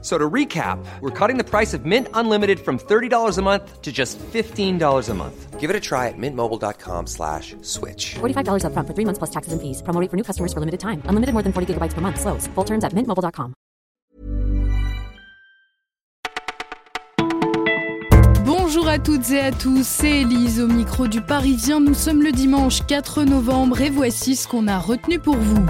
So to recap, we're cutting the price of Mint Unlimited from $30 a month to just $15 a month. Give it a try at mintmobile.com slash switch. $45 upfront for three months plus taxes and fees. Promo rate for new customers for limited time. Unlimited more than 40 gigabytes per month. Slows. Full terms at mintmobile.com. Bonjour à toutes et à tous, c'est Elise au micro du Parisien. Nous sommes le dimanche 4 novembre et voici ce qu'on a retenu pour vous.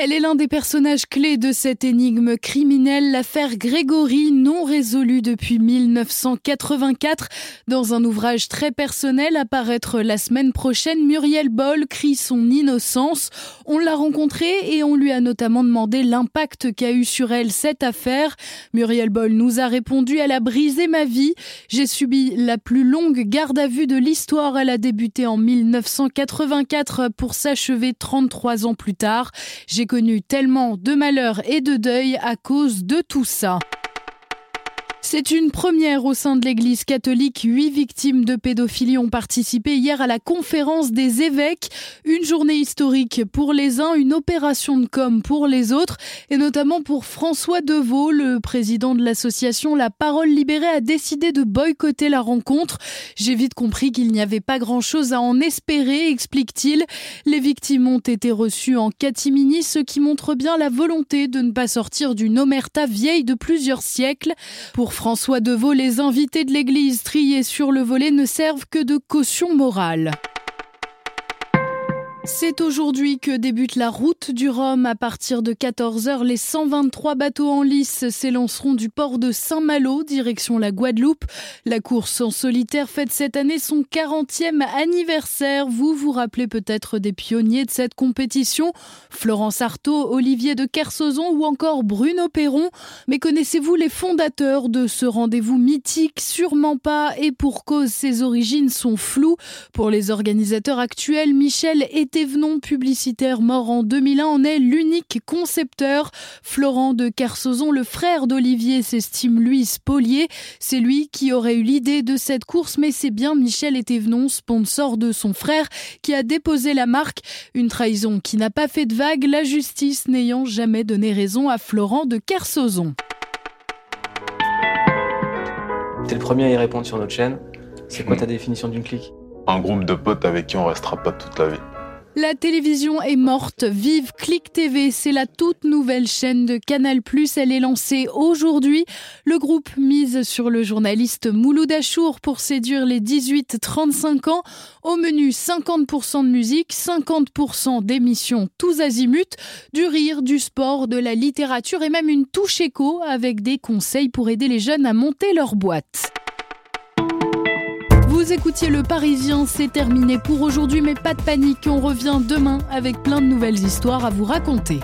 Elle est l'un des personnages clés de cette énigme criminelle, l'affaire Grégory, non résolue depuis 1984. Dans un ouvrage très personnel à paraître la semaine prochaine, Muriel Boll crie son innocence. On l'a rencontrée et on lui a notamment demandé l'impact qu'a eu sur elle cette affaire. Muriel Boll nous a répondu Elle a brisé ma vie. J'ai subi la plus longue garde à vue de l'histoire. Elle a débuté en 1984 pour s'achever 33 ans plus tard. J'ai connu tellement de malheurs et de deuil à cause de tout ça. C'est une première au sein de l'Église catholique. Huit victimes de pédophilie ont participé hier à la conférence des évêques. Une journée historique pour les uns, une opération de com pour les autres, et notamment pour François Deveau, le président de l'association La Parole Libérée, a décidé de boycotter la rencontre. J'ai vite compris qu'il n'y avait pas grand-chose à en espérer, explique-t-il. Les victimes ont été reçues en catimini, ce qui montre bien la volonté de ne pas sortir d'une omerta vieille de plusieurs siècles. Pour François Deveau, les invités de l'église triés sur le volet ne servent que de caution morale. C'est aujourd'hui que débute la route du Rhum. À partir de 14h, les 123 bateaux en lice s'élanceront du port de Saint-Malo, direction la Guadeloupe. La course en solitaire fête cette année son 40e anniversaire. Vous vous rappelez peut-être des pionniers de cette compétition Florence Artaud, Olivier de Kersauzon ou encore Bruno Perron. Mais connaissez-vous les fondateurs de ce rendez-vous mythique? Sûrement pas, et pour cause, ses origines sont floues. Pour les organisateurs actuels, Michel était Thévenon, publicitaire mort en 2001, en est l'unique concepteur. Florent de Kersauzon, le frère d'Olivier, s'estime lui spolié. C'est lui qui aurait eu l'idée de cette course, mais c'est bien Michel Thévenon, sponsor de son frère, qui a déposé la marque. Une trahison qui n'a pas fait de vague, la justice n'ayant jamais donné raison à Florent de Kersauzon. T'es le premier à y répondre sur notre chaîne. C'est quoi ta définition d'une clique? Un groupe de potes avec qui on restera pas toute la vie. La télévision est morte. Vive Click TV, c'est la toute nouvelle chaîne de Canal+. Elle est lancée aujourd'hui. Le groupe mise sur le journaliste Mouloud Achour pour séduire les 18-35 ans. Au menu, 50% de musique, 50% d'émissions tous azimuts, du rire, du sport, de la littérature et même une touche éco avec des conseils pour aider les jeunes à monter leur boîte. Vous écoutiez Le Parisien, c'est terminé pour aujourd'hui, mais pas de panique, on revient demain avec plein de nouvelles histoires à vous raconter.